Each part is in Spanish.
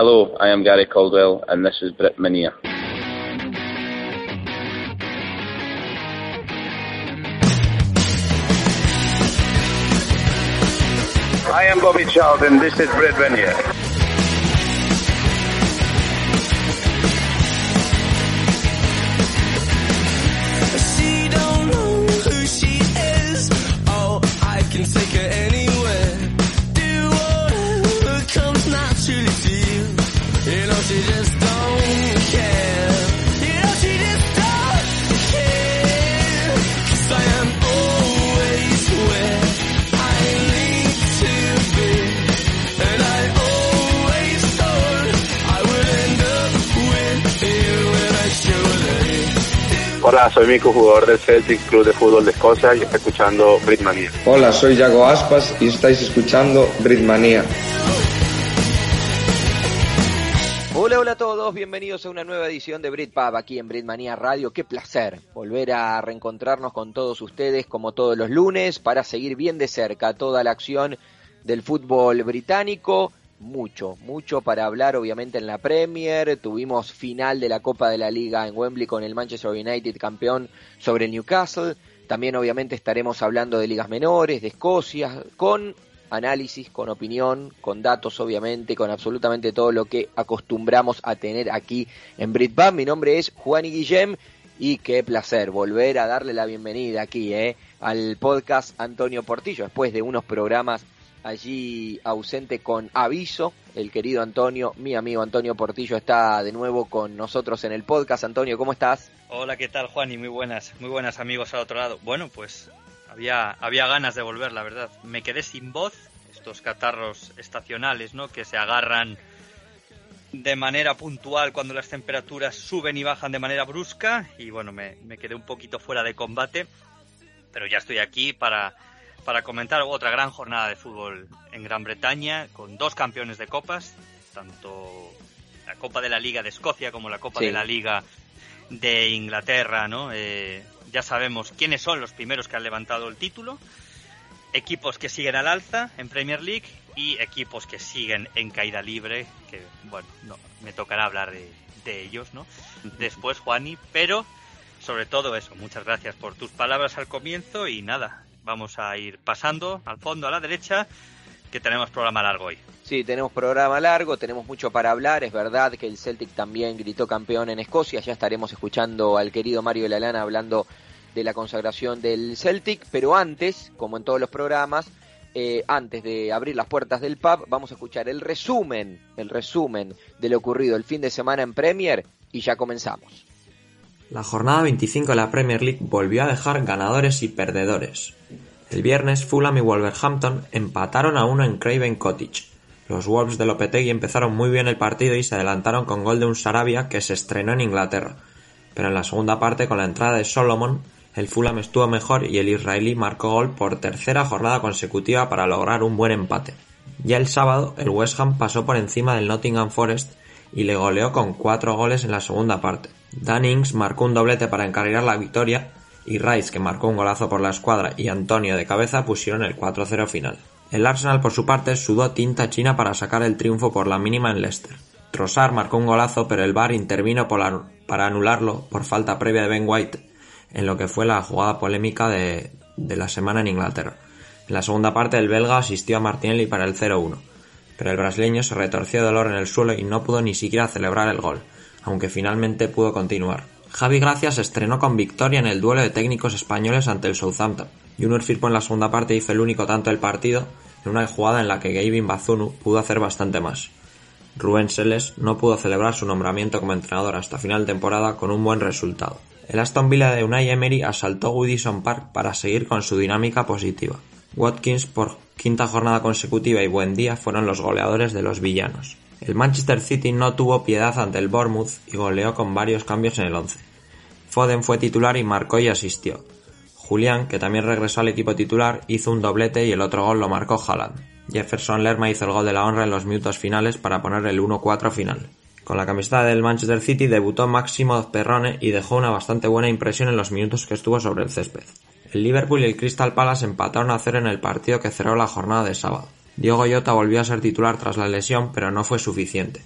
Hello, I am Gary Caldwell, and this is Brit Minia. I am Bobby Charlton, and this is Brit Minia. Hola, soy Mico, jugador del Celtic Club de Fútbol de Escocia y está escuchando Britmania. Hola, soy Yago Aspas y estáis escuchando Britmanía. Hola, hola a todos, bienvenidos a una nueva edición de Britpub aquí en Britmanía Radio. Qué placer volver a reencontrarnos con todos ustedes como todos los lunes para seguir bien de cerca toda la acción del fútbol británico. Mucho, mucho para hablar obviamente en la Premier. Tuvimos final de la Copa de la Liga en Wembley con el Manchester United campeón sobre Newcastle. También obviamente estaremos hablando de ligas menores, de Escocia, con análisis, con opinión, con datos obviamente, con absolutamente todo lo que acostumbramos a tener aquí en Britpub. Mi nombre es Juan y Guillem y qué placer volver a darle la bienvenida aquí eh, al podcast Antonio Portillo después de unos programas allí ausente con aviso. El querido Antonio, mi amigo Antonio Portillo está de nuevo con nosotros en el podcast. Antonio, ¿cómo estás? Hola, ¿qué tal, Juan? Y muy buenas, muy buenas amigos al otro lado. Bueno, pues había, había ganas de volver, la verdad. Me quedé sin voz, estos catarros estacionales, ¿no? Que se agarran de manera puntual cuando las temperaturas suben y bajan de manera brusca. Y bueno, me, me quedé un poquito fuera de combate, pero ya estoy aquí para, para comentar otra gran jornada de fútbol en Gran Bretaña, con dos campeones de copas, tanto la Copa de la Liga de Escocia como la Copa Sí. de la Liga de Inglaterra, ¿no? Eh, ya sabemos quiénes son los primeros que han levantado el título, equipos que siguen al alza en Premier League y equipos que siguen en caída libre, que bueno, no, me tocará hablar de, de ellos, ¿no? Después, Juani, pero sobre todo eso, muchas gracias por tus palabras al comienzo y nada, vamos a ir pasando al fondo a la derecha, que tenemos programa largo hoy. Sí, tenemos programa largo, tenemos mucho para hablar. Es verdad que el Celtic también gritó campeón en Escocia. Ya estaremos escuchando al querido Mario Lalana hablando de la consagración del Celtic. Pero antes, como en todos los programas, eh, antes de abrir las puertas del pub, vamos a escuchar el resumen, el resumen de lo ocurrido el fin de semana en Premier y ya comenzamos. La jornada 25 de la Premier League volvió a dejar ganadores y perdedores. El viernes Fulham y Wolverhampton empataron a uno en Craven Cottage. Los Wolves de Lopetegui empezaron muy bien el partido y se adelantaron con gol de un Sarabia que se estrenó en Inglaterra. Pero en la segunda parte, con la entrada de Solomon, el Fulham estuvo mejor y el israelí marcó gol por tercera jornada consecutiva para lograr un buen empate. Ya el sábado, el West Ham pasó por encima del Nottingham Forest y le goleó con cuatro goles en la segunda parte. Dan Ings marcó un doblete para encarrilar la victoria y Rice, que marcó un golazo por la escuadra, y Antonio de cabeza pusieron el 4-0 final. El Arsenal, por su parte, sudó tinta china para sacar el triunfo por la mínima en Leicester. Trossard marcó un golazo, pero el VAR intervino para anularlo por falta previa de Ben White, en lo que fue la jugada polémica de, de la semana en Inglaterra. En la segunda parte, el belga asistió a Martinelli para el 0-1, pero el brasileño se retorció de dolor en el suelo y no pudo ni siquiera celebrar el gol, aunque finalmente pudo continuar. Javi Gracia estrenó con victoria en el duelo de técnicos españoles ante el Southampton. Junior Firpo en la segunda parte hizo el único tanto del partido en una jugada en la que Gavin Bazunu pudo hacer bastante más. Rubén Seles no pudo celebrar su nombramiento como entrenador hasta final de temporada con un buen resultado. El Aston Villa de Unai Emery asaltó Goodison Park para seguir con su dinámica positiva. Watkins por quinta jornada consecutiva y buen día fueron los goleadores de los villanos. El Manchester City no tuvo piedad ante el Bournemouth y goleó con varios cambios en el once. Foden fue titular y marcó y asistió. Julián, que también regresó al equipo titular, hizo un doblete y el otro gol lo marcó Haaland. Jefferson Lerma hizo el gol de la honra en los minutos finales para poner el 1-4 final. Con la camiseta del Manchester City debutó Máximo Perrone y dejó una bastante buena impresión en los minutos que estuvo sobre el césped. El Liverpool y el Crystal Palace empataron a cero en el partido que cerró la jornada de sábado. Diego Llota volvió a ser titular tras la lesión, pero no fue suficiente.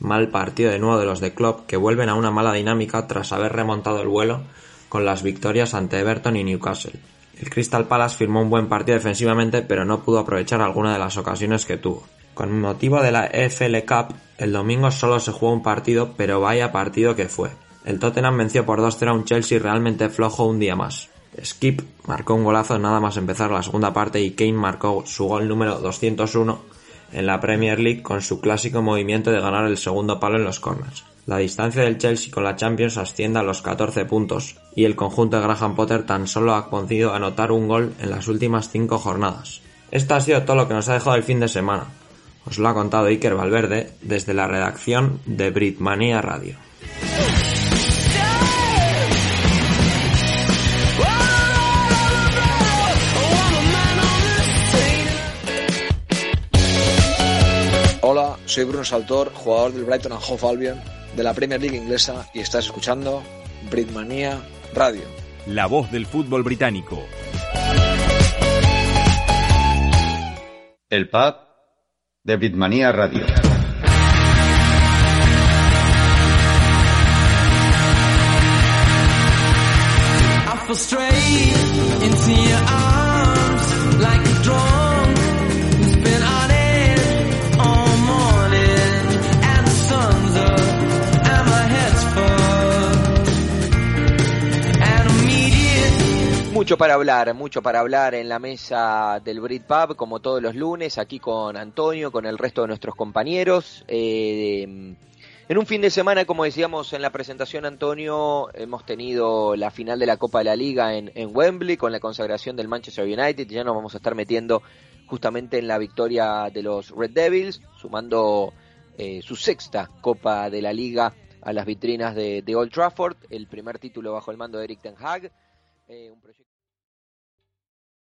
Mal partido de nuevo de los de Klopp, que vuelven a una mala dinámica tras haber remontado el vuelo con las victorias ante Everton y Newcastle. El Crystal Palace firmó un buen partido defensivamente, pero no pudo aprovechar alguna de las ocasiones que tuvo. Con motivo de la EFL Cup, el domingo solo se jugó un partido, pero vaya partido que fue. El Tottenham venció por 2-0 a un Chelsea realmente flojo un día más. Skip marcó un golazo nada más empezar la segunda parte y Kane marcó su gol número 201 en la Premier League con su clásico movimiento de ganar el segundo palo en los corners. La distancia del Chelsea con la Champions asciende a los 14 puntos y el conjunto de Graham Potter tan solo ha podido anotar un gol en las últimas 5 jornadas. Esto ha sido todo lo que nos ha dejado el fin de semana. Os lo ha contado Iker Valverde desde la redacción de Britmania Radio. Soy Bruno Saltor, jugador del Brighton and Hove Albion de la Premier League inglesa y estás escuchando Britmania Radio. La voz del fútbol británico. El pub de Britmania Radio. I Mucho para hablar, mucho para hablar en la mesa del Brit Pub, como todos los lunes, aquí con Antonio, con el resto de nuestros compañeros. Eh, en un fin de semana, como decíamos en la presentación, Antonio, hemos tenido la final de la Copa de la Liga en, Wembley con la consagración del Manchester United. Ya nos vamos a estar metiendo justamente en la victoria de los Red Devils, sumando eh, su sexta Copa de la Liga a las vitrinas de, de Old Trafford, el primer título bajo el mando de Eric Ten Hag. Eh, un proyecto